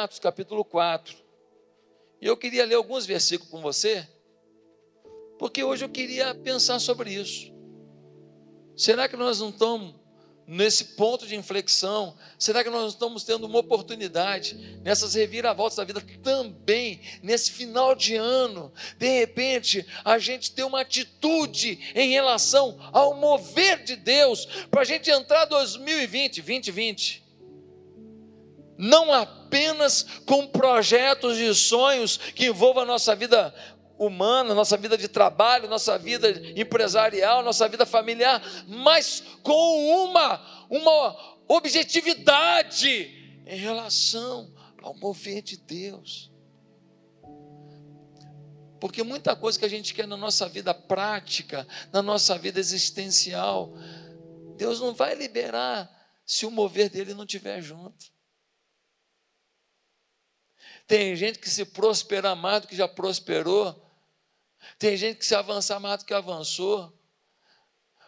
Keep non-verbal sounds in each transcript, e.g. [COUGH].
Atos capítulo 4. E eu queria ler alguns versículos com você, porque hoje eu queria pensar sobre isso. Será que nós não estamos nesse ponto de inflexão? Será que nós estamos tendo uma oportunidade nessas reviravoltas da vida também, nesse final de ano, de repente, a gente ter uma atitude em relação ao mover de Deus, para a gente entrar 2020, 2020, não apenas com projetos e sonhos que envolvam a nossa vida humana, nossa vida de trabalho, nossa vida empresarial, nossa vida familiar, mas com uma, uma objetividade em relação ao mover de Deus. Porque muita coisa que a gente quer na nossa vida prática, na nossa vida existencial, Deus não vai liberar se o mover dele não estiver junto. Tem gente que se prosperar mais do que já prosperou, tem gente que se avançar mais do que avançou,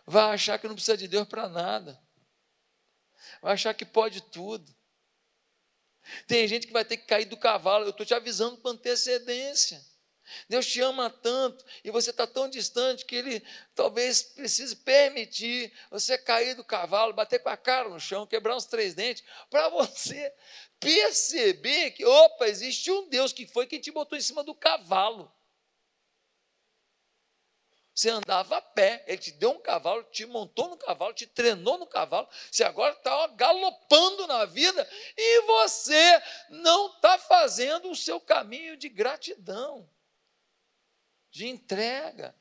vai achar que não precisa de Deus para nada, vai achar que pode tudo. Tem gente que vai ter que cair do cavalo, eu estou te avisando com antecedência. Deus te ama tanto e você está tão distante que Ele talvez precise permitir você cair do cavalo, bater com a cara no chão, quebrar uns três dentes, para você perceber que, opa, existe um Deus que foi quem te botou em cima do cavalo. Você andava a pé, ele te deu um cavalo, te montou no cavalo, te treinou no cavalo. Você agora está galopando na vida e você não está fazendo o seu caminho de gratidão, de entrega.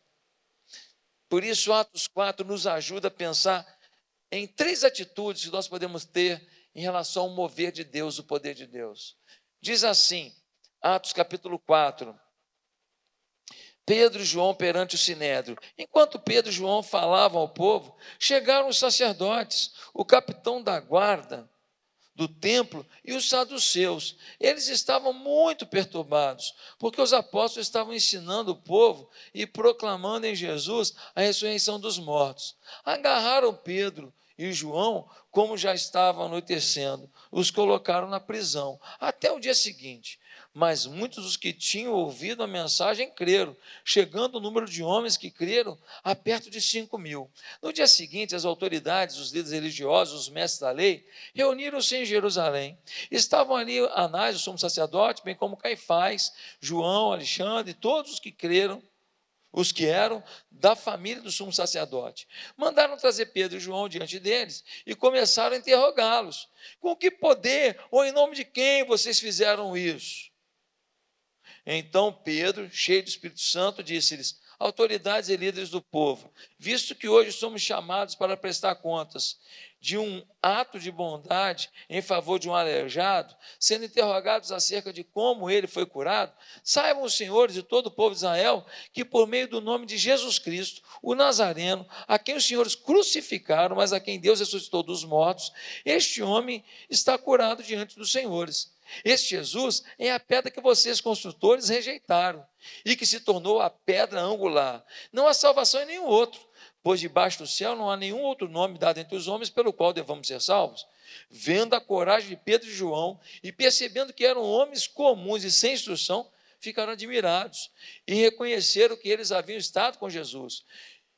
Por isso, Atos 4 nos ajuda a pensar em três atitudes que nós podemos ter em relação ao mover de Deus, o poder de Deus. Diz assim, Atos capítulo 4 Pedro e João perante o sinédrio. Enquanto Pedro e João falavam ao povo, chegaram os sacerdotes, o capitão da guarda do templo e os saduceus. Eles estavam muito perturbados, porque os apóstolos estavam ensinando o povo e proclamando em Jesus a ressurreição dos mortos. Agarraram Pedro e João, como já estava anoitecendo, os colocaram na prisão até o dia seguinte. Mas muitos dos que tinham ouvido a mensagem creram, chegando o número de homens que creram a perto de cinco mil. No dia seguinte, as autoridades, os líderes religiosos, os mestres da lei, reuniram-se em Jerusalém. Estavam ali Anás, o sumo sacerdote, bem como Caifás, João, Alexandre, todos os que creram os que eram da família do sumo sacerdote. Mandaram trazer Pedro e João diante deles e começaram a interrogá-los: com que poder ou em nome de quem vocês fizeram isso? Então Pedro, cheio do Espírito Santo, disse-lhes: autoridades e líderes do povo, visto que hoje somos chamados para prestar contas de um ato de bondade em favor de um aleijado, sendo interrogados acerca de como ele foi curado, saibam os senhores e todo o povo de Israel que, por meio do nome de Jesus Cristo, o Nazareno, a quem os senhores crucificaram, mas a quem Deus ressuscitou dos mortos, este homem está curado diante dos senhores. Este Jesus é a pedra que vocês, construtores, rejeitaram e que se tornou a pedra angular. Não há salvação em nenhum outro, pois debaixo do céu não há nenhum outro nome dado entre os homens pelo qual devamos ser salvos. Vendo a coragem de Pedro e João e percebendo que eram homens comuns e sem instrução, ficaram admirados e reconheceram que eles haviam estado com Jesus.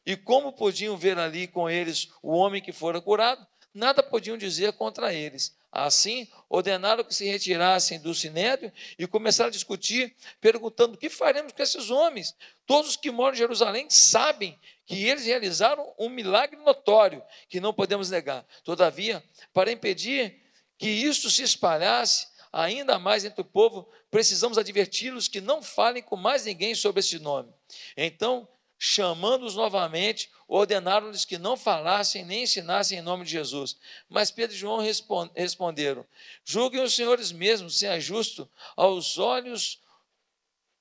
E como podiam ver ali com eles o homem que fora curado, nada podiam dizer contra eles. Assim, ordenaram que se retirassem do sinédrio e começaram a discutir, perguntando: o que faremos com esses homens? Todos os que moram em Jerusalém sabem que eles realizaram um milagre notório que não podemos negar. Todavia, para impedir que isso se espalhasse ainda mais entre o povo, precisamos adverti-los que não falem com mais ninguém sobre esse nome. Então, chamando-os novamente, ordenaram-lhes que não falassem nem ensinassem em nome de Jesus. Mas Pedro e João responderam: Julguem os senhores mesmos se é justo aos olhos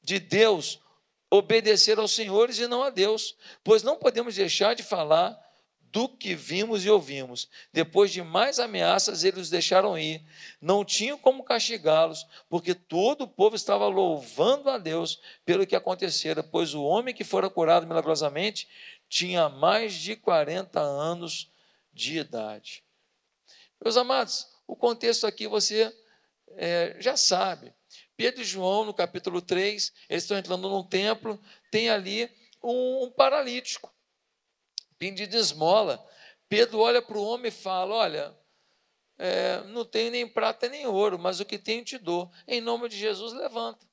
de Deus obedecer aos senhores e não a Deus, pois não podemos deixar de falar do que vimos e ouvimos. Depois de mais ameaças, eles os deixaram ir. Não tinham como castigá-los, porque todo o povo estava louvando a Deus pelo que acontecera, pois o homem que fora curado milagrosamente tinha mais de 40 anos de idade. Meus amados, o contexto aqui você é, já sabe. Pedro e João, no capítulo 3, eles estão entrando num templo, tem ali um, um paralítico, pedindo esmola. Pedro olha para o homem e fala: Olha, é, não tenho nem prata nem ouro, mas o que tenho te dou. Em nome de Jesus, levanta.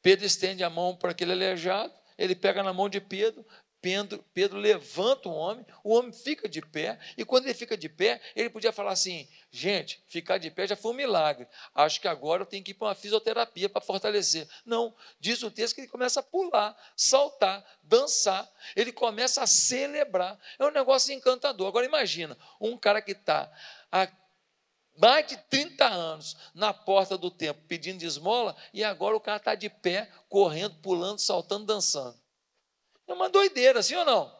Pedro estende a mão para aquele aleijado, ele pega na mão de Pedro, Pedro, Pedro levanta o homem, o homem fica de pé, e quando ele fica de pé, ele podia falar assim: gente, ficar de pé já foi um milagre, acho que agora eu tenho que ir para uma fisioterapia para fortalecer. Não, diz o texto que ele começa a pular, saltar, dançar, ele começa a celebrar. É um negócio encantador. Agora imagina, um cara que está há mais de 30 anos na porta do templo pedindo esmola, e agora o cara está de pé, correndo, pulando, saltando, dançando. É uma doideira, sim ou não?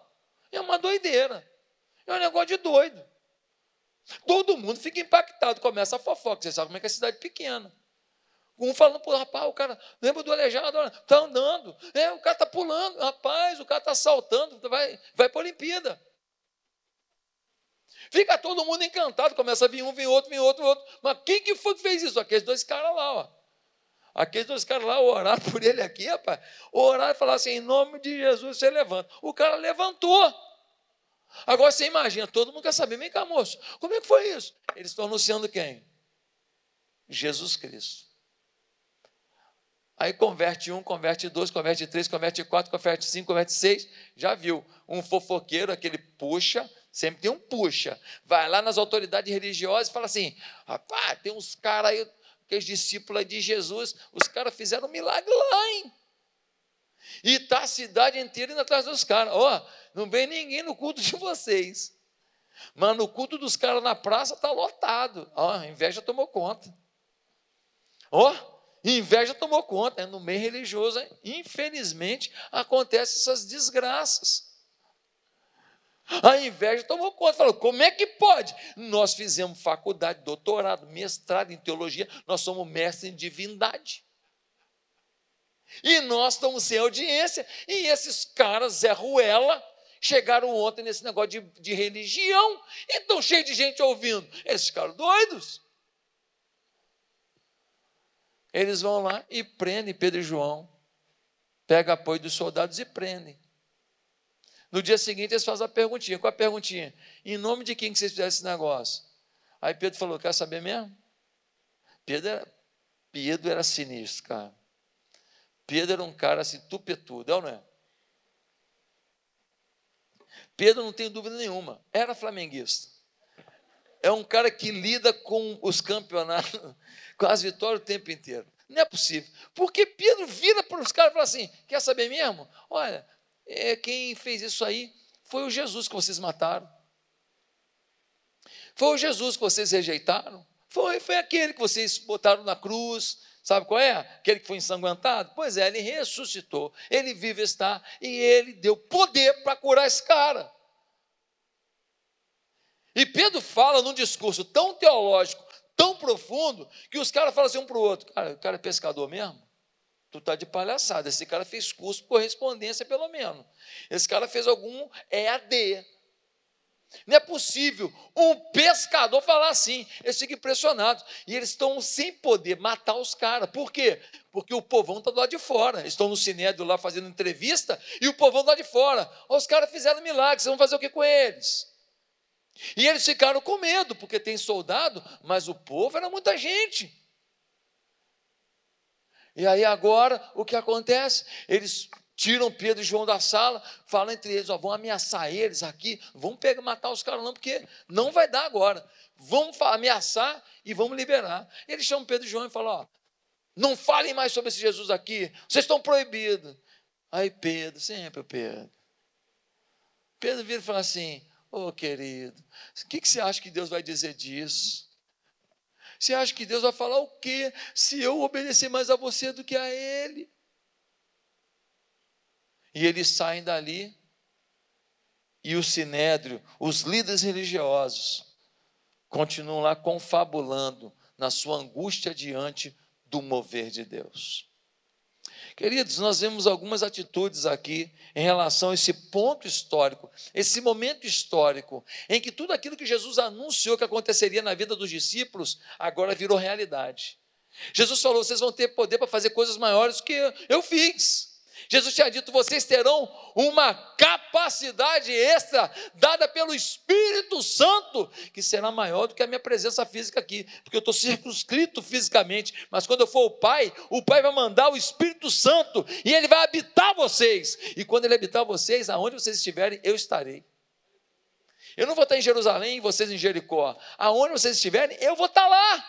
É uma doideira. É um negócio de doido. Todo mundo fica impactado, começa a fofoca. Você sabe como é que é cidade pequena. Um falando rapaz, o cara, lembra do aleijado? Está andando. É, o cara está pulando. Rapaz, o cara está saltando, vai, vai para a Olimpíada. Fica todo mundo encantado, começa a vir um, vem outro, vem outro, vem outro. Mas quem que foi que fez isso? Aqueles dois caras lá, ó. Aqueles dois caras lá oraram [LAUGHS] por ele aqui, rapaz. Oraram e falaram assim: em nome de Jesus você levanta. O cara levantou. Agora você imagina, todo mundo quer saber, vem cá, moço, como é que foi isso? Eles estão anunciando quem? Jesus Cristo. Aí converte um, converte dois, converte três, converte quatro, converte cinco, converte seis. Já viu? Um fofoqueiro, aquele puxa, sempre tem um puxa. Vai lá nas autoridades religiosas e fala assim: rapaz, tem uns caras aí aqueles discípulos de Jesus, os caras fizeram um milagre lá, hein? E está a cidade inteira indo atrás dos caras. Ó, oh, não vem ninguém no culto de vocês. Mas no culto dos caras na praça está lotado. Ó, oh, a inveja tomou conta. Ó, oh, inveja tomou conta. É no meio religioso, infelizmente, acontecem essas desgraças. A inveja tomou conta, falou: como é que pode? Nós fizemos faculdade, doutorado, mestrado em teologia, nós somos mestres em divindade. E nós estamos sem audiência, e esses caras, Zé Ruela, chegaram ontem nesse negócio de, de religião, e estão cheios de gente ouvindo. Esses caras doidos. Eles vão lá e prendem Pedro e João, pega apoio dos soldados e prendem. No dia seguinte, eles fazem a perguntinha. Qual a perguntinha? Em nome de quem que vocês fizeram esse negócio? Aí Pedro falou: Quer saber mesmo? Pedro era, Pedro era sinistro, cara. Pedro era um cara assim, tupetudo, é ou não é? Pedro, não tem dúvida nenhuma, era flamenguista. É um cara que lida com os campeonatos, [LAUGHS] com as vitórias o tempo inteiro. Não é possível. Porque Pedro vira para os caras e fala assim: quer saber mesmo? Olha, é, quem fez isso aí foi o Jesus que vocês mataram. Foi o Jesus que vocês rejeitaram. Foi, foi aquele que vocês botaram na cruz. Sabe qual é? Aquele que foi ensanguentado? Pois é, ele ressuscitou, ele vive está e ele deu poder para curar esse cara. E Pedro fala num discurso tão teológico, tão profundo, que os caras falam assim um para o outro: cara, o cara é pescador mesmo? Tu tá de palhaçada. Esse cara fez curso por correspondência, pelo menos. Esse cara fez algum EAD. Não é possível um pescador falar assim. Eles ficam impressionados. E eles estão sem poder matar os caras. Por quê? Porque o povão está do lado de fora. Estão no Sinédrio lá fazendo entrevista e o povão do lado de fora. Os caras fizeram milagres, vão fazer o que com eles? E eles ficaram com medo, porque tem soldado, mas o povo era muita gente. E aí agora o que acontece? Eles tiram Pedro e João da sala, falam entre eles, ó, vão ameaçar eles aqui, vão pegar, matar os caras não, porque não vai dar agora. Vamos ameaçar e vamos liberar. Eles chamam Pedro e João e falam, ó, não falem mais sobre esse Jesus aqui, vocês estão proibidos. Aí Pedro, sempre o Pedro. Pedro vira e fala assim, ô oh, querido, o que, que você acha que Deus vai dizer disso? Você acha que Deus vai falar o quê se eu obedecer mais a você do que a Ele? E eles saem dali, e o sinédrio, os líderes religiosos, continuam lá confabulando na sua angústia diante do mover de Deus. Queridos, nós vemos algumas atitudes aqui em relação a esse ponto histórico, esse momento histórico, em que tudo aquilo que Jesus anunciou que aconteceria na vida dos discípulos, agora virou realidade. Jesus falou: vocês vão ter poder para fazer coisas maiores do que eu fiz. Jesus tinha dito: vocês terão uma capacidade extra dada pelo Espírito Santo, que será maior do que a minha presença física aqui, porque eu estou circunscrito fisicamente, mas quando eu for o Pai, o Pai vai mandar o Espírito Santo e ele vai habitar vocês. E quando ele habitar vocês, aonde vocês estiverem, eu estarei. Eu não vou estar em Jerusalém e vocês em Jericó. Aonde vocês estiverem, eu vou estar lá.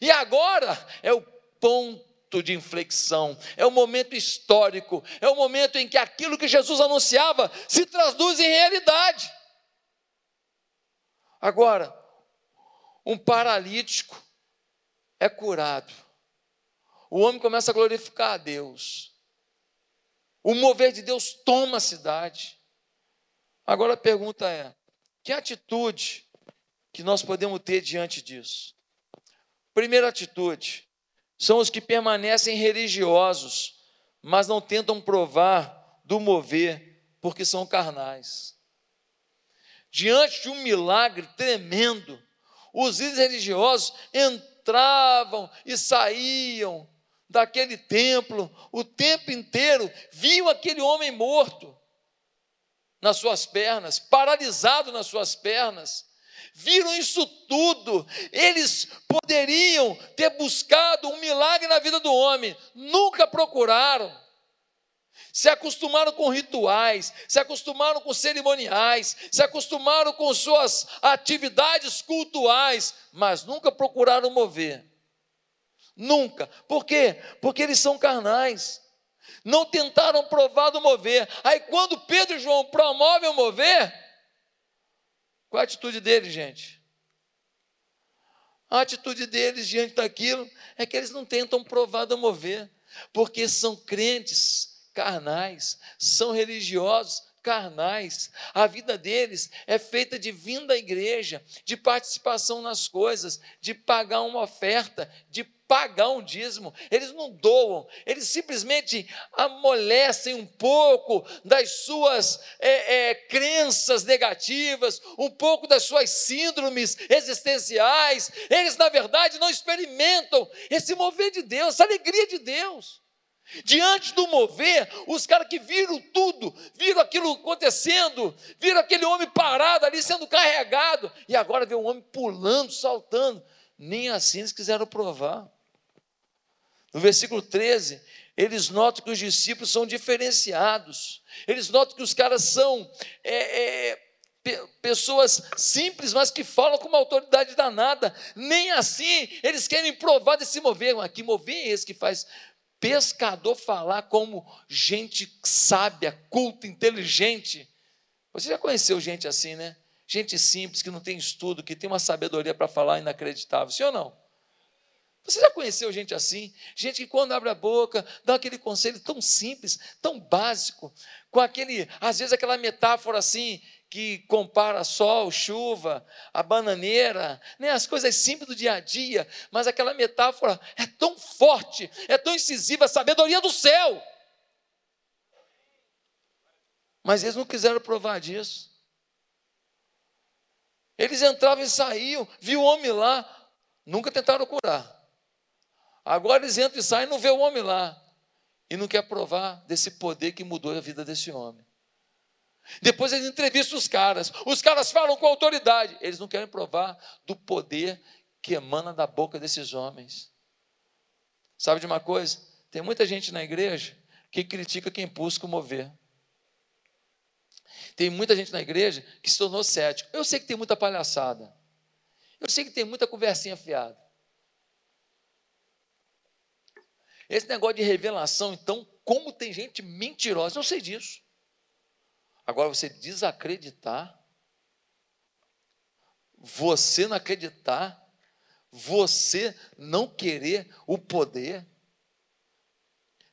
E agora é o ponto de inflexão, é o momento histórico, é o momento em que aquilo que Jesus anunciava se traduz em realidade. Agora, um paralítico é curado. O homem começa a glorificar a Deus. O mover de Deus toma a cidade. Agora a pergunta é: que atitude que nós podemos ter diante disso? Primeira atitude: são os que permanecem religiosos, mas não tentam provar do mover, porque são carnais. Diante de um milagre tremendo, os líderes religiosos entravam e saíam daquele templo o tempo inteiro, viam aquele homem morto nas suas pernas, paralisado nas suas pernas viram isso tudo. Eles poderiam ter buscado um milagre na vida do homem, nunca procuraram. Se acostumaram com rituais, se acostumaram com cerimoniais, se acostumaram com suas atividades cultuais, mas nunca procuraram mover. Nunca. Por quê? Porque eles são carnais. Não tentaram provar do mover. Aí quando Pedro e João promovem o mover, qual a atitude deles, gente? A atitude deles diante daquilo é que eles não tentam provar do mover, porque são crentes carnais, são religiosos carnais. A vida deles é feita de vinda à igreja, de participação nas coisas, de pagar uma oferta, de pagar um dízimo, eles não doam, eles simplesmente amolecem um pouco das suas é, é, crenças negativas, um pouco das suas síndromes existenciais. Eles, na verdade, não experimentam esse mover de Deus, essa alegria de Deus. Diante do mover, os caras que viram tudo, viram aquilo acontecendo, viram aquele homem parado ali sendo carregado, e agora vê um homem pulando, saltando. Nem assim eles quiseram provar. No versículo 13, eles notam que os discípulos são diferenciados, eles notam que os caras são é, é, pessoas simples, mas que falam com uma autoridade danada. Nem assim eles querem provar desse mover. Mas que mover é esse que faz pescador falar como gente sábia, culta, inteligente? Você já conheceu gente assim, né? Gente simples, que não tem estudo, que tem uma sabedoria para falar inacreditável, sim ou não? Você já conheceu gente assim? Gente que quando abre a boca, dá aquele conselho tão simples, tão básico, com aquele, às vezes aquela metáfora assim, que compara sol, chuva, a bananeira, né, as coisas simples do dia a dia, mas aquela metáfora é tão forte, é tão incisiva, a sabedoria do céu. Mas eles não quiseram provar disso. Eles entravam e saíam, viu o homem lá, nunca tentaram curar. Agora eles entram e saem e não vê o homem lá. E não quer provar desse poder que mudou a vida desse homem. Depois eles entrevistam os caras. Os caras falam com autoridade. Eles não querem provar do poder que emana da boca desses homens. Sabe de uma coisa? Tem muita gente na igreja que critica quem busca mover. Tem muita gente na igreja que se tornou cético. Eu sei que tem muita palhaçada. Eu sei que tem muita conversinha fiada. Esse negócio de revelação, então, como tem gente mentirosa, eu sei disso. Agora, você desacreditar, você não acreditar, você não querer o poder,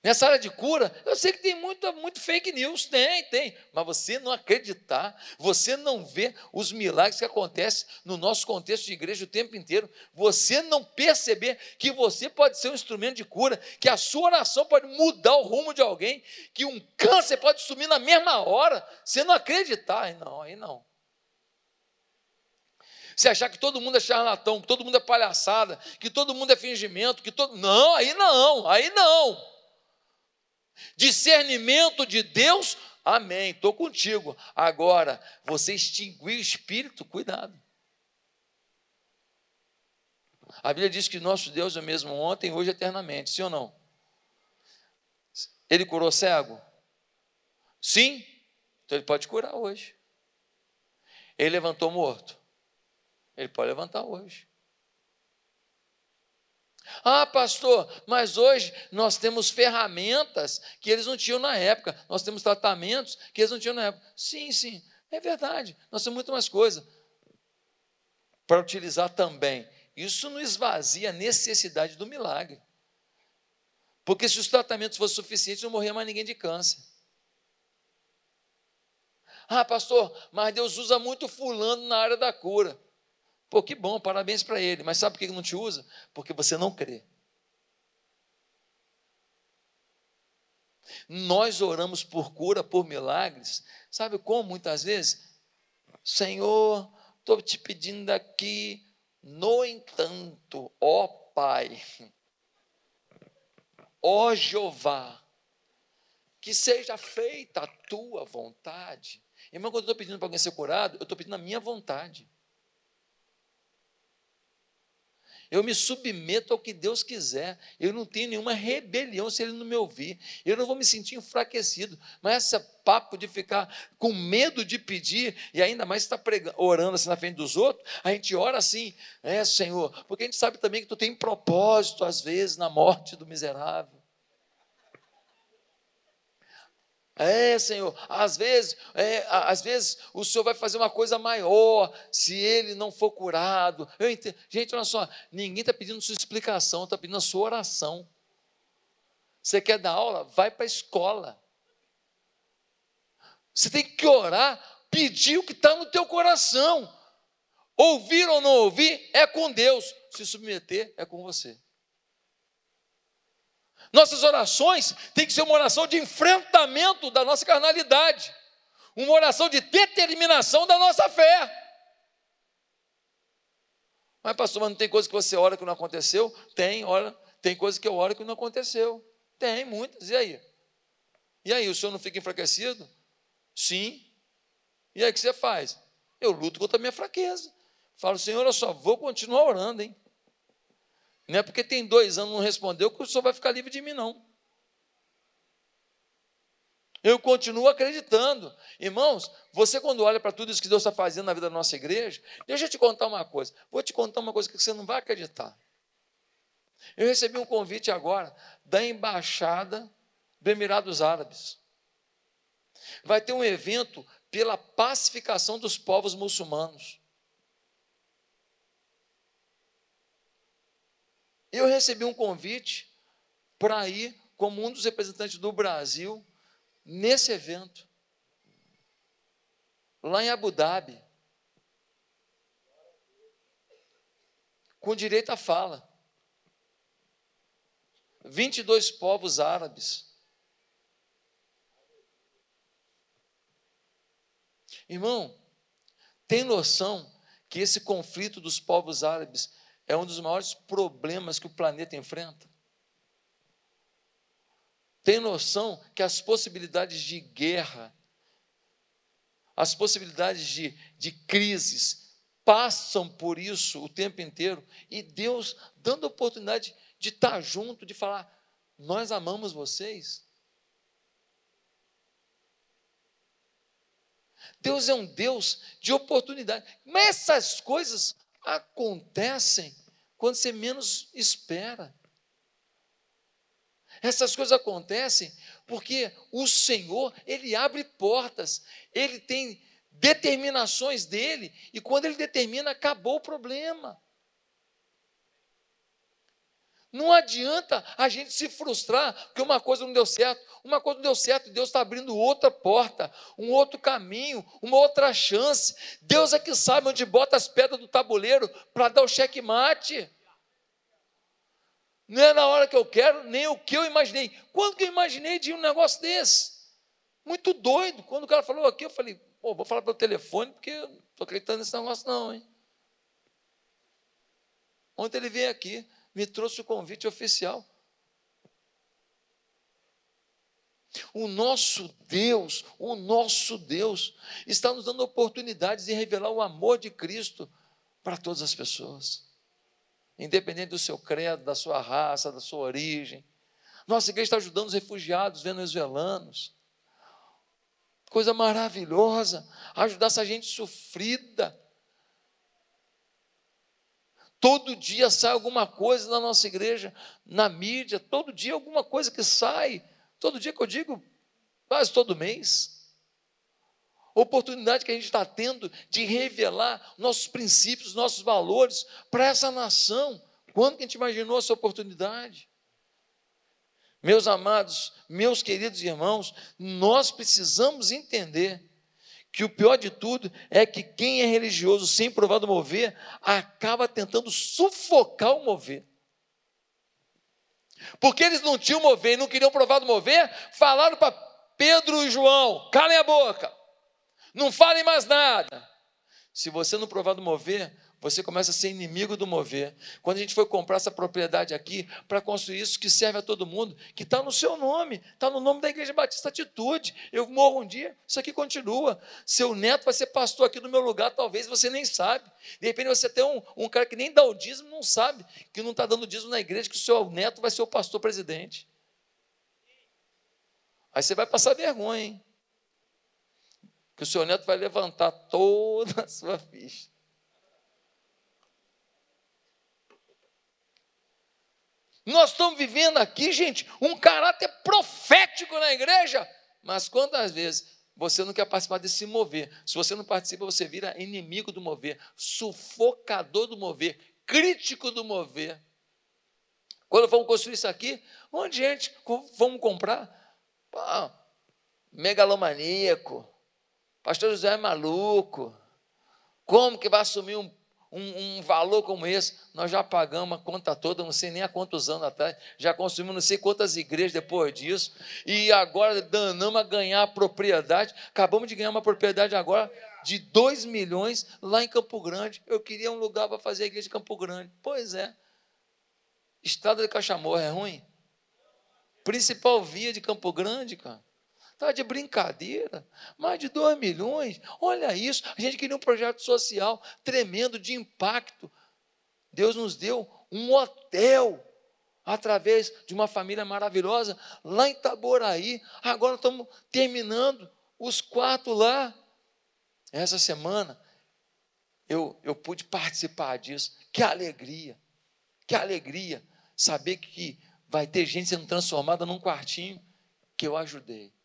Nessa área de cura, eu sei que tem muito, muito fake news, tem, tem, mas você não acreditar, você não vê os milagres que acontecem no nosso contexto de igreja o tempo inteiro, você não perceber que você pode ser um instrumento de cura, que a sua oração pode mudar o rumo de alguém, que um câncer pode sumir na mesma hora, você não acreditar, aí não, aí não. Você achar que todo mundo é charlatão, que todo mundo é palhaçada, que todo mundo é fingimento, que todo. Não, aí não, aí não. Discernimento de Deus, amém, estou contigo. Agora, você extinguir o espírito, cuidado. A Bíblia diz que nosso Deus é o mesmo ontem, hoje eternamente, sim ou não? Ele curou cego? Sim, então ele pode curar hoje. Ele levantou morto? Ele pode levantar hoje. Ah, pastor, mas hoje nós temos ferramentas que eles não tinham na época, nós temos tratamentos que eles não tinham na época. Sim, sim, é verdade, nós temos muito mais coisa para utilizar também. Isso não esvazia a necessidade do milagre. Porque se os tratamentos fossem suficientes, não morria mais ninguém de câncer. Ah, pastor, mas Deus usa muito fulano na área da cura. Pô, que bom, parabéns para ele. Mas sabe por que não te usa? Porque você não crê. Nós oramos por cura, por milagres. Sabe como muitas vezes? Senhor, estou te pedindo aqui. No entanto, ó Pai, ó Jeová, que seja feita a tua vontade. Irmão, quando eu estou pedindo para alguém ser curado, eu estou pedindo a minha vontade. Eu me submeto ao que Deus quiser. Eu não tenho nenhuma rebelião se Ele não me ouvir. Eu não vou me sentir enfraquecido. Mas esse papo de ficar com medo de pedir, e ainda mais está orando assim na frente dos outros, a gente ora assim, é Senhor, porque a gente sabe também que tu tem propósito, às vezes, na morte do miserável. É, Senhor, às vezes, é, às vezes o Senhor vai fazer uma coisa maior se ele não for curado. Gente, olha só, ninguém está pedindo sua explicação, está pedindo a sua oração. Você quer dar aula? Vai para a escola. Você tem que orar, pedir o que está no teu coração. Ouvir ou não ouvir é com Deus, se submeter é com você. Nossas orações têm que ser uma oração de enfrentamento da nossa carnalidade, uma oração de determinação da nossa fé. Mas, pastor, mas não tem coisa que você ora que não aconteceu? Tem, ora, tem coisa que eu oro que não aconteceu. Tem, muitas. E aí? E aí, o senhor não fica enfraquecido? Sim. E aí, o que você faz? Eu luto contra a minha fraqueza. Falo, Senhor, eu só vou continuar orando, hein? Não é porque tem dois anos não respondeu que o senhor vai ficar livre de mim, não. Eu continuo acreditando. Irmãos, você quando olha para tudo isso que Deus está fazendo na vida da nossa igreja, deixa eu te contar uma coisa. Vou te contar uma coisa que você não vai acreditar. Eu recebi um convite agora da embaixada do Emirados Árabes. Vai ter um evento pela pacificação dos povos muçulmanos. Eu recebi um convite para ir como um dos representantes do Brasil nesse evento, lá em Abu Dhabi, com direito à fala. 22 povos árabes. Irmão, tem noção que esse conflito dos povos árabes é um dos maiores problemas que o planeta enfrenta. Tem noção que as possibilidades de guerra, as possibilidades de, de crises, passam por isso o tempo inteiro, e Deus dando a oportunidade de estar junto, de falar: Nós amamos vocês. Deus é um Deus de oportunidade. Mas essas coisas acontecem quando você menos espera. Essas coisas acontecem porque o Senhor, Ele abre portas, Ele tem determinações dele, e quando Ele determina, acabou o problema. Não adianta a gente se frustrar porque uma coisa não deu certo. Uma coisa não deu certo, Deus está abrindo outra porta, um outro caminho, uma outra chance. Deus é que sabe onde bota as pedras do tabuleiro para dar o checkmate. Não é na hora que eu quero, nem o que eu imaginei. Quando que eu imaginei de um negócio desse? Muito doido. Quando o cara falou aqui, eu falei, pô, vou falar pelo telefone, porque eu não estou acreditando nesse negócio, não, hein? Ontem ele veio aqui me trouxe o convite oficial. O nosso Deus, o nosso Deus, está nos dando oportunidades de revelar o amor de Cristo para todas as pessoas, independente do seu credo, da sua raça, da sua origem. Nossa igreja está ajudando os refugiados venezuelanos. Coisa maravilhosa, ajudar essa gente sofrida. Todo dia sai alguma coisa na nossa igreja, na mídia, todo dia alguma coisa que sai. Todo dia que eu digo, quase todo mês. Oportunidade que a gente está tendo de revelar nossos princípios, nossos valores para essa nação. Quando que a gente imaginou essa oportunidade? Meus amados, meus queridos irmãos, nós precisamos entender que o pior de tudo é que quem é religioso sem provar do mover acaba tentando sufocar o mover. Porque eles não tinham mover e não queriam provar do mover, falaram para Pedro e João: calem a boca, não falem mais nada. Se você não provar do mover, você começa a ser inimigo do mover. Quando a gente foi comprar essa propriedade aqui, para construir isso que serve a todo mundo, que está no seu nome, está no nome da Igreja Batista Atitude. Eu morro um dia, isso aqui continua. Seu neto vai ser pastor aqui no meu lugar, talvez você nem sabe. De repente você tem um, um cara que nem dá o dízimo, não sabe, que não está dando dízimo na igreja, que o seu neto vai ser o pastor presidente. Aí você vai passar vergonha, hein? Que o seu neto vai levantar toda a sua ficha. Nós estamos vivendo aqui, gente, um caráter profético na igreja. Mas quantas vezes você não quer participar desse mover? Se você não participa, você vira inimigo do mover, sufocador do mover, crítico do mover. Quando vamos construir isso aqui, um monte de gente, vamos comprar. Megalomaníaco, pastor José é maluco. Como que vai assumir um um, um, valor como esse, nós já pagamos a conta toda, não sei nem há quantos anos atrás, já consumimos não sei quantas igrejas depois disso, e agora danamos a ganhar a propriedade, acabamos de ganhar uma propriedade agora de 2 milhões lá em Campo Grande. Eu queria um lugar para fazer a igreja de Campo Grande. Pois é. Estrada de Cachamorra é ruim? Principal via de Campo Grande, cara. Está de brincadeira. Mais de 2 milhões. Olha isso. A gente queria um projeto social tremendo de impacto. Deus nos deu um hotel através de uma família maravilhosa lá em Itaboraí. Agora estamos terminando os quartos lá. Essa semana eu, eu pude participar disso. Que alegria! Que alegria saber que vai ter gente sendo transformada num quartinho que eu ajudei.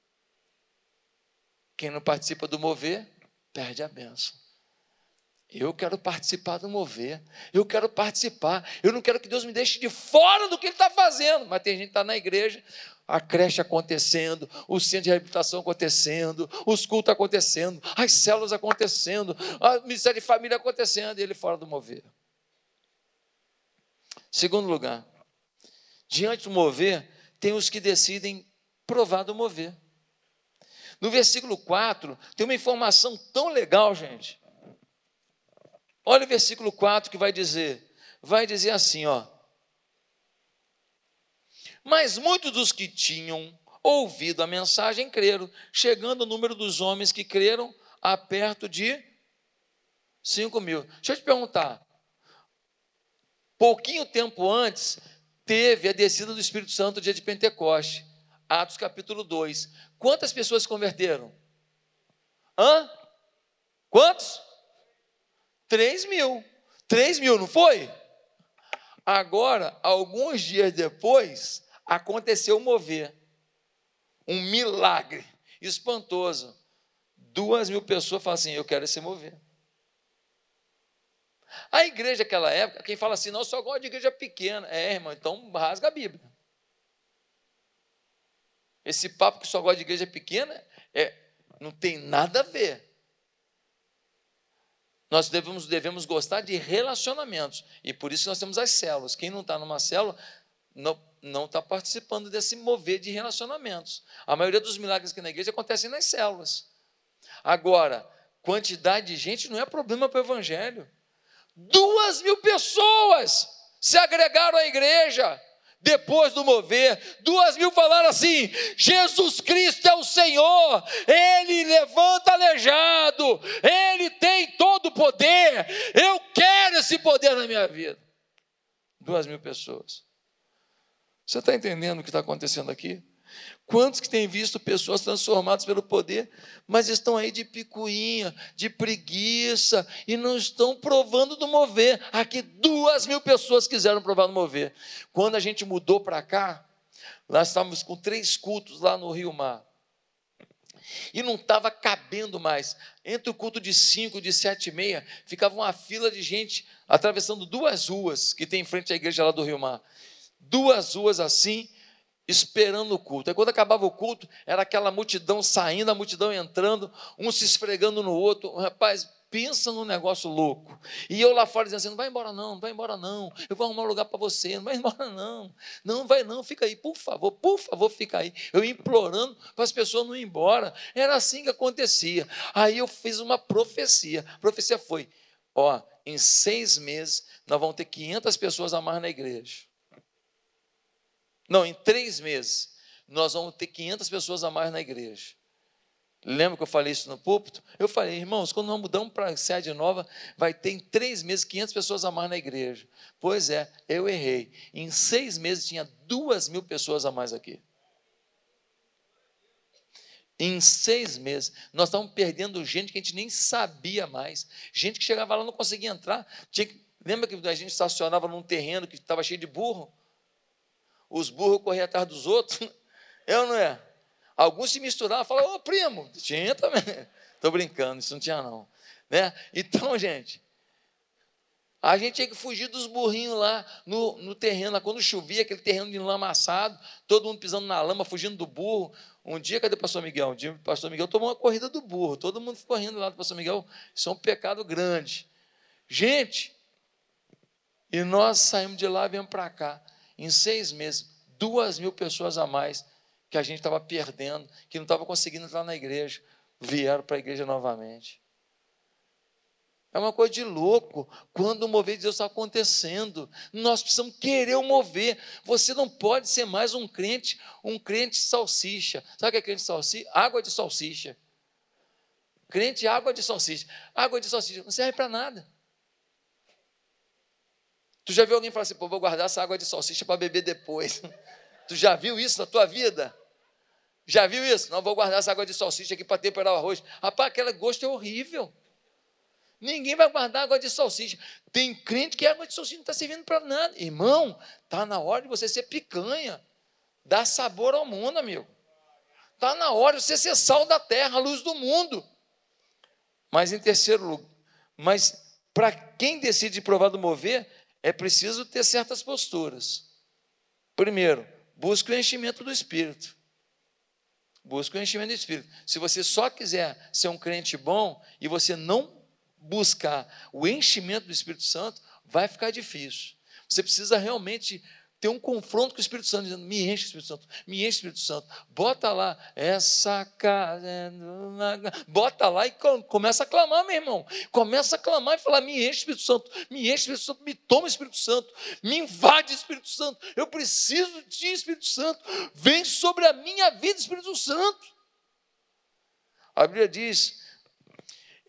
Quem não participa do mover, perde a benção. Eu quero participar do mover. Eu quero participar. Eu não quero que Deus me deixe de fora do que Ele está fazendo. Mas tem gente que está na igreja, a creche acontecendo, o centro de reabilitação acontecendo, os cultos acontecendo, as células acontecendo, o ministério de família acontecendo, e ele fora do mover. Segundo lugar, diante do mover, tem os que decidem provar do mover. No versículo 4, tem uma informação tão legal, gente. Olha o versículo 4 que vai dizer: vai dizer assim, ó. Mas muitos dos que tinham ouvido a mensagem creram, chegando o número dos homens que creram a perto de 5 mil. Deixa eu te perguntar. Pouquinho tempo antes, teve a descida do Espírito Santo, dia de Pentecoste. Atos capítulo 2. Quantas pessoas se converteram? Hã? Quantos? 3 mil. 3 mil, não foi? Agora, alguns dias depois, aconteceu mover. Um milagre espantoso. Duas mil pessoas falam assim: Eu quero se mover. A igreja daquela época, quem fala assim, não, só gosto de igreja pequena. É, irmão, então rasga a Bíblia. Esse papo que só gosta de igreja pequena é, não tem nada a ver. Nós devemos, devemos gostar de relacionamentos. E por isso nós temos as células. Quem não está numa célula não está participando desse mover de relacionamentos. A maioria dos milagres aqui na igreja acontecem nas células. Agora, quantidade de gente não é problema para o evangelho. Duas mil pessoas se agregaram à igreja depois do mover, duas mil falaram assim: Jesus Cristo é o Senhor, Ele levanta aleijado, Ele tem todo o poder, eu quero esse poder na minha vida. Duas mil pessoas. Você está entendendo o que está acontecendo aqui? Quantos que têm visto pessoas transformadas pelo poder, mas estão aí de picuinha, de preguiça, e não estão provando do mover. Aqui duas mil pessoas quiseram provar do mover. Quando a gente mudou para cá, nós estávamos com três cultos lá no Rio Mar. E não estava cabendo mais. Entre o culto de cinco, de sete e meia, ficava uma fila de gente atravessando duas ruas que tem em frente à igreja lá do Rio Mar. Duas ruas assim, esperando o culto. Aí quando acabava o culto, era aquela multidão saindo, a multidão entrando, um se esfregando no outro. Rapaz, pensa num negócio louco. E eu lá fora dizendo assim: não vai embora não, não vai embora não. Eu vou arrumar um lugar para você, não vai [LAUGHS] embora não. Não vai não, fica aí, por favor, por favor, fica aí. Eu implorando para as pessoas não ir embora. Era assim que acontecia. Aí eu fiz uma profecia. A profecia foi: ó, em seis meses nós vamos ter 500 pessoas a mais na igreja. Não, em três meses, nós vamos ter 500 pessoas a mais na igreja. Lembra que eu falei isso no púlpito? Eu falei, irmãos, quando nós mudamos para a sede nova, vai ter em três meses 500 pessoas a mais na igreja. Pois é, eu errei. Em seis meses tinha duas mil pessoas a mais aqui. Em seis meses, nós estávamos perdendo gente que a gente nem sabia mais. Gente que chegava lá não conseguia entrar. Que, lembra que a gente estacionava num terreno que estava cheio de burro? Os burros corriam atrás dos outros. É ou não é? Alguns se misturavam, falavam, ô primo, tinha também. [LAUGHS] Estou brincando, isso não tinha não. Né? Então, [LAUGHS] gente, a gente tinha que fugir dos burrinhos lá no, no terreno, quando chovia, aquele terreno de lama amassado, todo mundo pisando na lama, fugindo do burro. Um dia, cadê o pastor Miguel? Um dia o pastor Miguel tomou uma corrida do burro, todo mundo correndo lá do pastor Miguel. Isso é um pecado grande. Gente, e nós saímos de lá e viemos para cá. Em seis meses, duas mil pessoas a mais que a gente estava perdendo, que não estava conseguindo entrar na igreja, vieram para a igreja novamente. É uma coisa de louco quando o mover de Deus está acontecendo. Nós precisamos querer o mover. Você não pode ser mais um crente, um crente salsicha. Sabe o que é crente salsicha? Água de salsicha. Crente água de salsicha. Água de salsicha não serve para nada. Tu já viu alguém falar assim, pô, vou guardar essa água de salsicha para beber depois. [LAUGHS] tu já viu isso na tua vida? Já viu isso? Não, vou guardar essa água de salsicha aqui para temperar o arroz. Rapaz, aquele gosto é horrível. Ninguém vai guardar água de salsicha. Tem crente que a água de salsicha não está servindo para nada. Irmão, está na hora de você ser picanha. Dá sabor ao mundo, amigo. Está na hora de você ser sal da terra, luz do mundo. Mas em terceiro lugar, mas para quem decide provar do mover, é preciso ter certas posturas. Primeiro, busque o enchimento do Espírito. Busque o enchimento do Espírito. Se você só quiser ser um crente bom e você não buscar o enchimento do Espírito Santo, vai ficar difícil. Você precisa realmente ter um confronto com o Espírito Santo, dizendo: me enche, Espírito Santo, me enche, Espírito Santo. Bota lá, essa casa. Bota lá e começa a clamar, meu irmão. Começa a clamar e falar: me enche, Espírito Santo, me enche, Espírito Santo, me toma, Espírito Santo, me invade, Espírito Santo. Eu preciso de Espírito Santo. Vem sobre a minha vida, Espírito Santo. A Bíblia diz: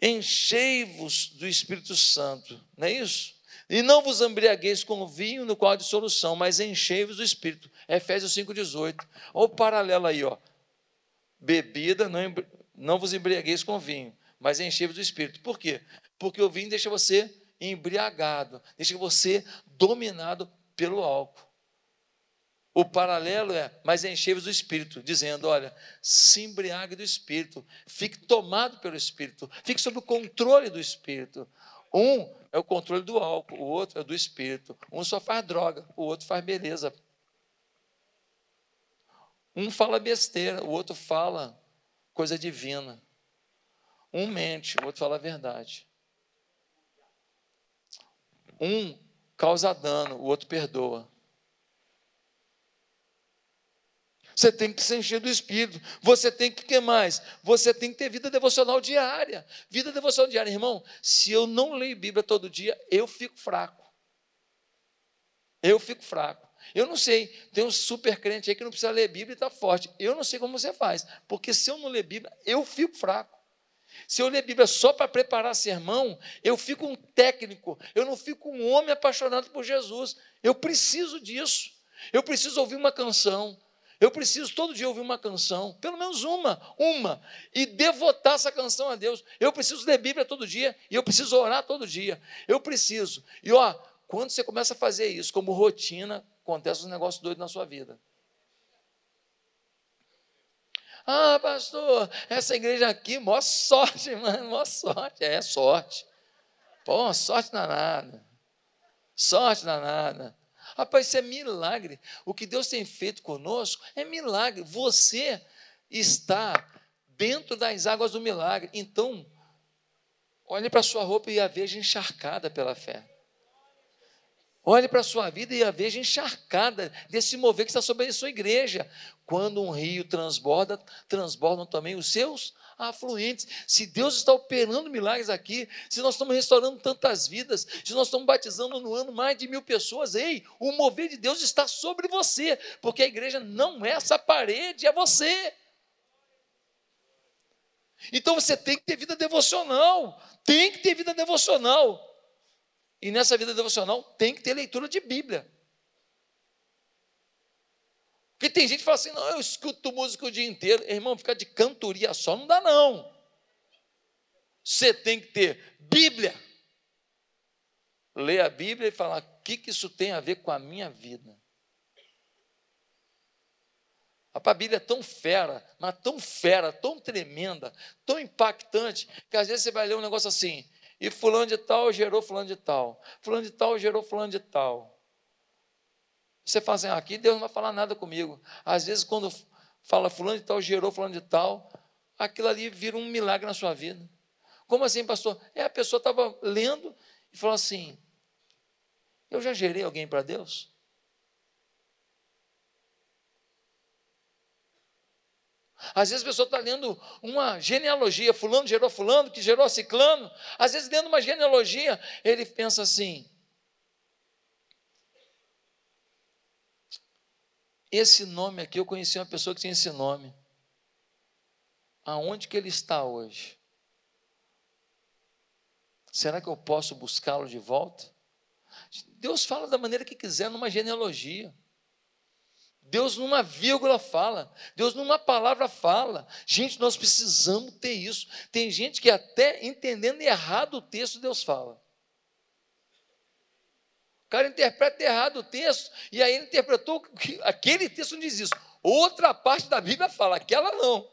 enchei-vos do Espírito Santo, não é isso? E não vos embriagueis com vinho no qual há dissolução, mas enchei-vos do Espírito. Efésios 5,18. Olha o paralelo aí, ó. Bebida, não, não vos embriagueis com vinho, mas enchei-vos do Espírito. Por quê? Porque o vinho deixa você embriagado, deixa você dominado pelo álcool. O paralelo é, mas enchei-vos do Espírito, dizendo: olha, se embriague do Espírito, fique tomado pelo Espírito, fique sob o controle do Espírito. Um é o controle do álcool, o outro é do espírito. Um só faz droga, o outro faz beleza. Um fala besteira, o outro fala coisa divina. Um mente, o outro fala a verdade. Um causa dano, o outro perdoa. Você tem que se encher do Espírito. Você tem que, o que mais? Você tem que ter vida devocional diária. Vida devocional diária, irmão. Se eu não leio Bíblia todo dia, eu fico fraco. Eu fico fraco. Eu não sei, tem um super crente aí que não precisa ler Bíblia e está forte. Eu não sei como você faz, porque se eu não ler Bíblia, eu fico fraco. Se eu ler Bíblia só para preparar sermão, eu fico um técnico, eu não fico um homem apaixonado por Jesus. Eu preciso disso. Eu preciso ouvir uma canção, eu preciso todo dia ouvir uma canção, pelo menos uma, uma, e devotar essa canção a Deus. Eu preciso ler Bíblia todo dia e eu preciso orar todo dia. Eu preciso. E ó, quando você começa a fazer isso como rotina, acontece um negócio doido na sua vida. Ah, pastor, essa igreja aqui, maior sorte, [LAUGHS] mano, maior sorte. É, sorte. Pô, sorte danada. Sorte danada. Rapaz, isso é milagre. O que Deus tem feito conosco é milagre. Você está dentro das águas do milagre. Então, olhe para a sua roupa e a veja encharcada pela fé. Olhe para a sua vida e a veja encharcada desse mover que está sobre a sua igreja. Quando um rio transborda, transbordam também os seus afluentes. Se Deus está operando milagres aqui, se nós estamos restaurando tantas vidas, se nós estamos batizando no ano mais de mil pessoas, ei, o mover de Deus está sobre você, porque a igreja não é essa parede, é você. Então você tem que ter vida devocional, tem que ter vida devocional. E nessa vida devocional tem que ter leitura de Bíblia. Porque tem gente que fala assim: não, eu escuto música o dia inteiro. Irmão, ficar de cantoria só não dá, não. Você tem que ter Bíblia. Ler a Bíblia e falar: o que, que isso tem a ver com a minha vida? A Bíblia é tão fera, mas tão fera, tão tremenda, tão impactante, que às vezes você vai ler um negócio assim, e fulano de tal gerou fulano de tal, fulano de tal gerou fulano de tal. Você fala assim, ah, aqui Deus não vai falar nada comigo. Às vezes, quando fala fulano de tal, gerou fulano de tal, aquilo ali vira um milagre na sua vida. Como assim, pastor? É, a pessoa estava lendo e falou assim: Eu já gerei alguém para Deus? Às vezes a pessoa está lendo uma genealogia, fulano gerou fulano, que gerou ciclano. Às vezes, lendo uma genealogia, ele pensa assim: Esse nome aqui, eu conheci uma pessoa que tinha esse nome. Aonde que ele está hoje? Será que eu posso buscá-lo de volta? Deus fala da maneira que quiser, numa genealogia. Deus numa vírgula fala, Deus numa palavra fala. Gente, nós precisamos ter isso. Tem gente que até entendendo errado o texto, Deus fala cara interpreta errado o texto, e aí ele interpretou que aquele texto não diz isso. Outra parte da Bíblia fala, aquela não.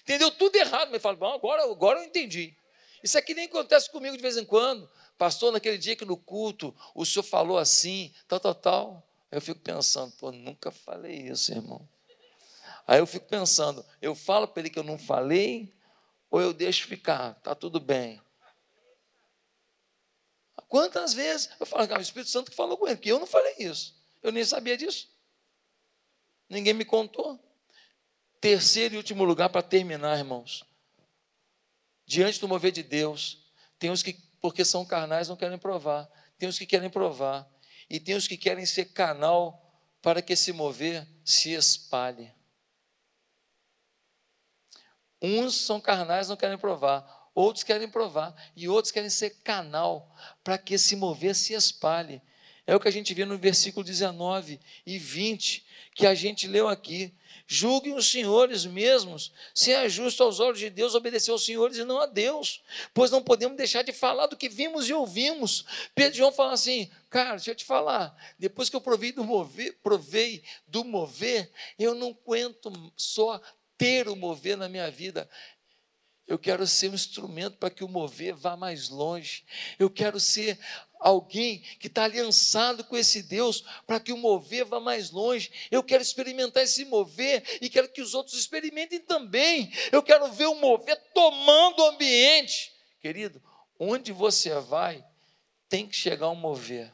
Entendeu tudo errado, mas fala, bom, agora, agora eu entendi. Isso aqui nem acontece comigo de vez em quando. Pastor, naquele dia que no culto o senhor falou assim, tal, tal, tal. Eu fico pensando, pô, nunca falei isso, irmão. Aí eu fico pensando, eu falo para ele que eu não falei, ou eu deixo ficar, tá tudo bem. Quantas vezes eu falo, cara, o Espírito Santo que falou com ele, porque eu não falei isso. Eu nem sabia disso. Ninguém me contou. Terceiro e último lugar para terminar, irmãos. Diante do mover de Deus, tem os que, porque são carnais, não querem provar. Tem os que querem provar. E tem os que querem ser canal para que esse mover se espalhe. Uns são carnais, não querem provar outros querem provar, e outros querem ser canal para que esse mover se espalhe. É o que a gente vê no versículo 19 e 20, que a gente leu aqui. Julguem os senhores mesmos, se é justo aos olhos de Deus obedecer aos senhores e não a Deus, pois não podemos deixar de falar do que vimos e ouvimos. Pedro João fala assim: cara, deixa eu te falar, depois que eu provei do mover, provei do mover, eu não aguento só ter o mover na minha vida, Eu quero ser um instrumento para que o mover vá mais longe. Eu quero ser alguém que está aliançado com esse Deus para que o mover vá mais longe. Eu quero experimentar esse mover e quero que os outros experimentem também. Eu quero ver o mover tomando o ambiente. Querido, onde você vai, tem que chegar um mover.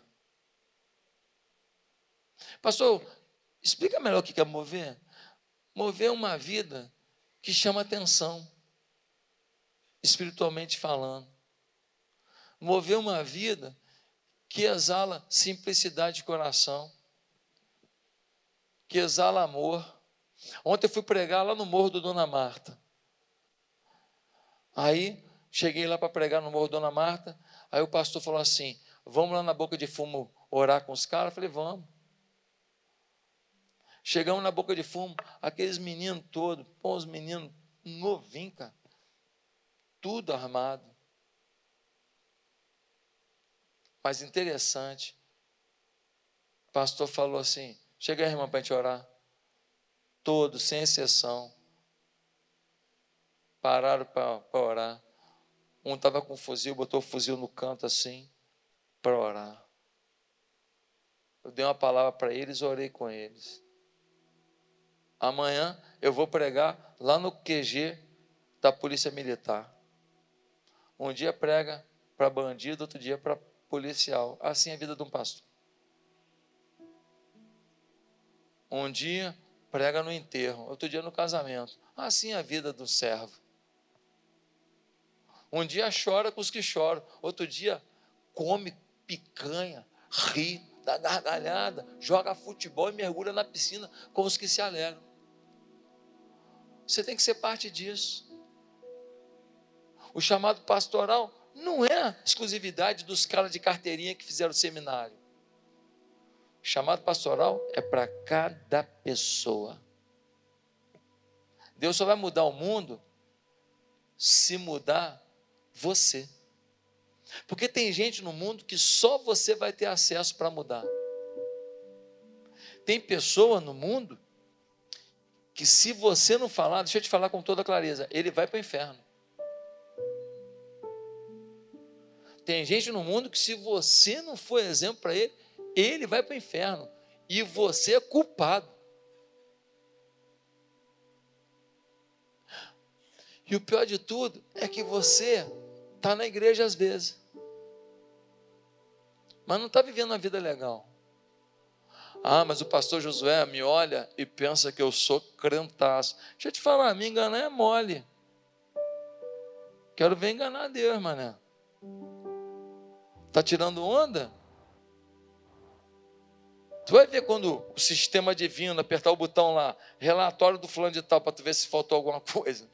Pastor, explica melhor o que é mover. Mover é uma vida que chama atenção, espiritualmente falando. Mover uma vida que exala simplicidade de coração, que exala amor. Ontem eu fui pregar lá no morro do Dona Marta. Aí cheguei lá para pregar no morro do Dona Marta. Aí o pastor falou assim: Vamos lá na boca de fumo orar com os caras? Eu falei: Vamos. Chegamos na boca de fumo, aqueles meninos todos, pô, os meninos novinhos, cara, tudo armado. Mas interessante, o pastor falou assim: chega aí, irmão, para a gente orar. Todos, sem exceção, pararam para orar. Um estava com um fuzil, botou o fuzil no canto assim, para orar. Eu dei uma palavra para eles, orei com eles. Amanhã eu vou pregar lá no QG da Polícia Militar. Um dia prega para bandido, outro dia para policial. Assim é a vida de um pastor. Um dia prega no enterro, outro dia no casamento. Assim é a vida do servo. Um dia chora com os que choram, outro dia come picanha, ri, dá gargalhada, joga futebol e mergulha na piscina com os que se alegram. Você tem que ser parte disso. O chamado pastoral não é exclusividade dos caras de carteirinha que fizeram o seminário. Chamado pastoral é para cada pessoa. Deus só vai mudar o mundo se mudar você. Porque tem gente no mundo que só você vai ter acesso para mudar. Tem pessoa no mundo que se você não falar, deixa eu te falar com toda clareza, ele vai para o inferno. Tem gente no mundo que, se você não for exemplo para ele, ele vai para o inferno. E você é culpado. E o pior de tudo é que você está na igreja às vezes, mas não está vivendo uma vida legal. Ah, mas o pastor Josué me olha e pensa que eu sou crentaço. Deixa eu te falar, me enganar é mole. Quero ver enganar Deus, mané. Está tirando onda? Tu vai ver quando o sistema divino apertar o botão lá, relatório do fulano de tal, para tu ver se faltou alguma coisa.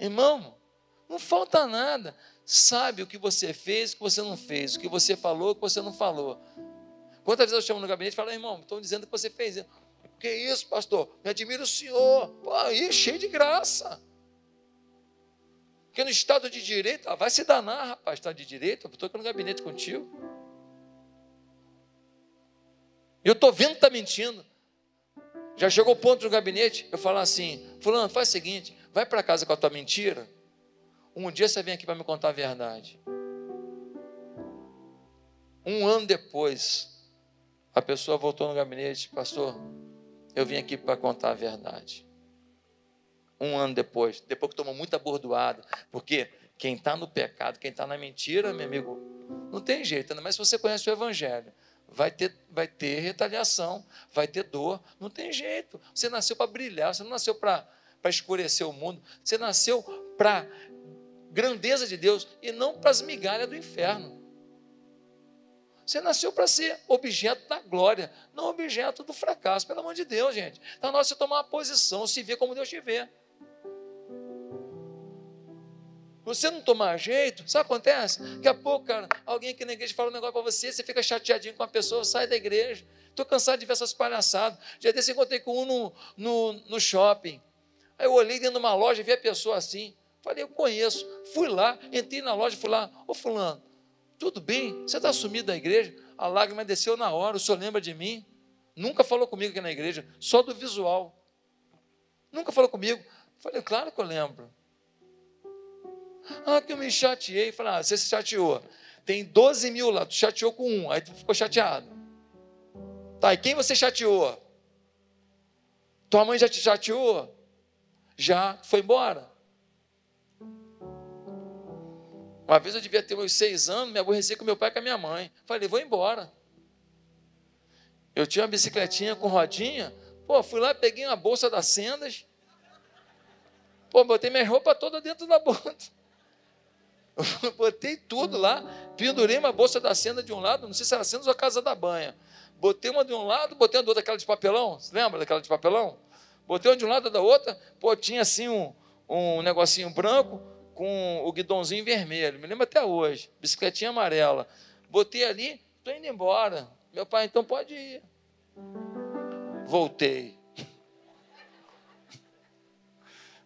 Irmão, não falta nada. Sabe o que você fez, o que você não fez, o que você falou, o que você não falou. Quantas vezes eu chamo no gabinete e falo, irmão, estão dizendo que você fez. Que isso, pastor? Me admira o senhor. Pô, aí, cheio de graça. Porque no Estado de Direito, ah, vai se danar, rapaz, Estado de Direito, estou aqui no gabinete contigo. Eu estou vendo que está mentindo. Já chegou o ponto no gabinete, eu falo assim, fulano, faz o seguinte, vai para casa com a tua mentira, um dia você vem aqui para me contar a verdade. Um ano depois, a pessoa voltou no gabinete, pastor, eu vim aqui para contar a verdade um ano depois, depois que tomou muita bordoada, porque quem está no pecado, quem está na mentira, meu amigo, não tem jeito, mas se você conhece o Evangelho, vai ter, vai ter retaliação, vai ter dor, não tem jeito. Você nasceu para brilhar, você não nasceu para escurecer o mundo, você nasceu para grandeza de Deus e não para as migalhas do inferno. Você nasceu para ser objeto da glória, não objeto do fracasso, pelo amor de Deus, gente. Então, nós você tomar uma posição, se ver como Deus te vê. Você não tomar jeito, sabe o que acontece? Daqui a pouco, cara, alguém aqui na igreja fala um negócio para você, você fica chateadinho com a pessoa, sai da igreja. Estou cansado de ver essas palhaçadas. Já desse encontrei com um no, no, no shopping. Aí eu olhei dentro de uma loja e vi a pessoa assim. Falei, eu conheço. Fui lá, entrei na loja, fui lá, ô fulano, tudo bem? Você está sumido da igreja? A lágrima desceu na hora, o senhor lembra de mim? Nunca falou comigo aqui na igreja, só do visual. Nunca falou comigo. Falei, claro que eu lembro. Ah, que eu me chateei. Falei, ah, você se chateou. Tem 12 mil lá, tu chateou com um, aí tu ficou chateado. Tá, e quem você chateou? Tua mãe já te chateou? Já foi embora. Uma vez eu devia ter uns seis anos, me aborreci com meu pai e com a minha mãe. Falei, vou embora. Eu tinha uma bicicletinha com rodinha. Pô, fui lá, peguei uma bolsa das sendas. Pô, botei minha roupa toda dentro da [LAUGHS] bolsa. [LAUGHS] Botei tudo lá, pendurei uma bolsa da senda de um lado, não sei se era senda ou a casa da banha. Botei uma de um lado, botei uma do outro, aquela de papelão. Você lembra daquela de papelão? Botei uma de um lado da outra, pô, tinha assim um, um negocinho branco com o guidãozinho vermelho. Me lembro até hoje. Bicicletinha amarela. Botei ali, estou indo embora. Meu pai, então pode ir. Voltei. [LAUGHS]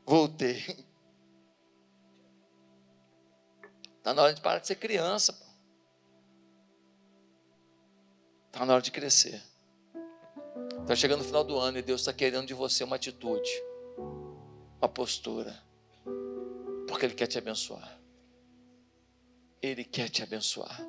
Voltei. Está na hora de parar de ser criança. Está na hora de crescer. Está chegando no final do ano e Deus está querendo de você uma atitude, uma postura, porque Ele quer te abençoar. Ele quer te abençoar.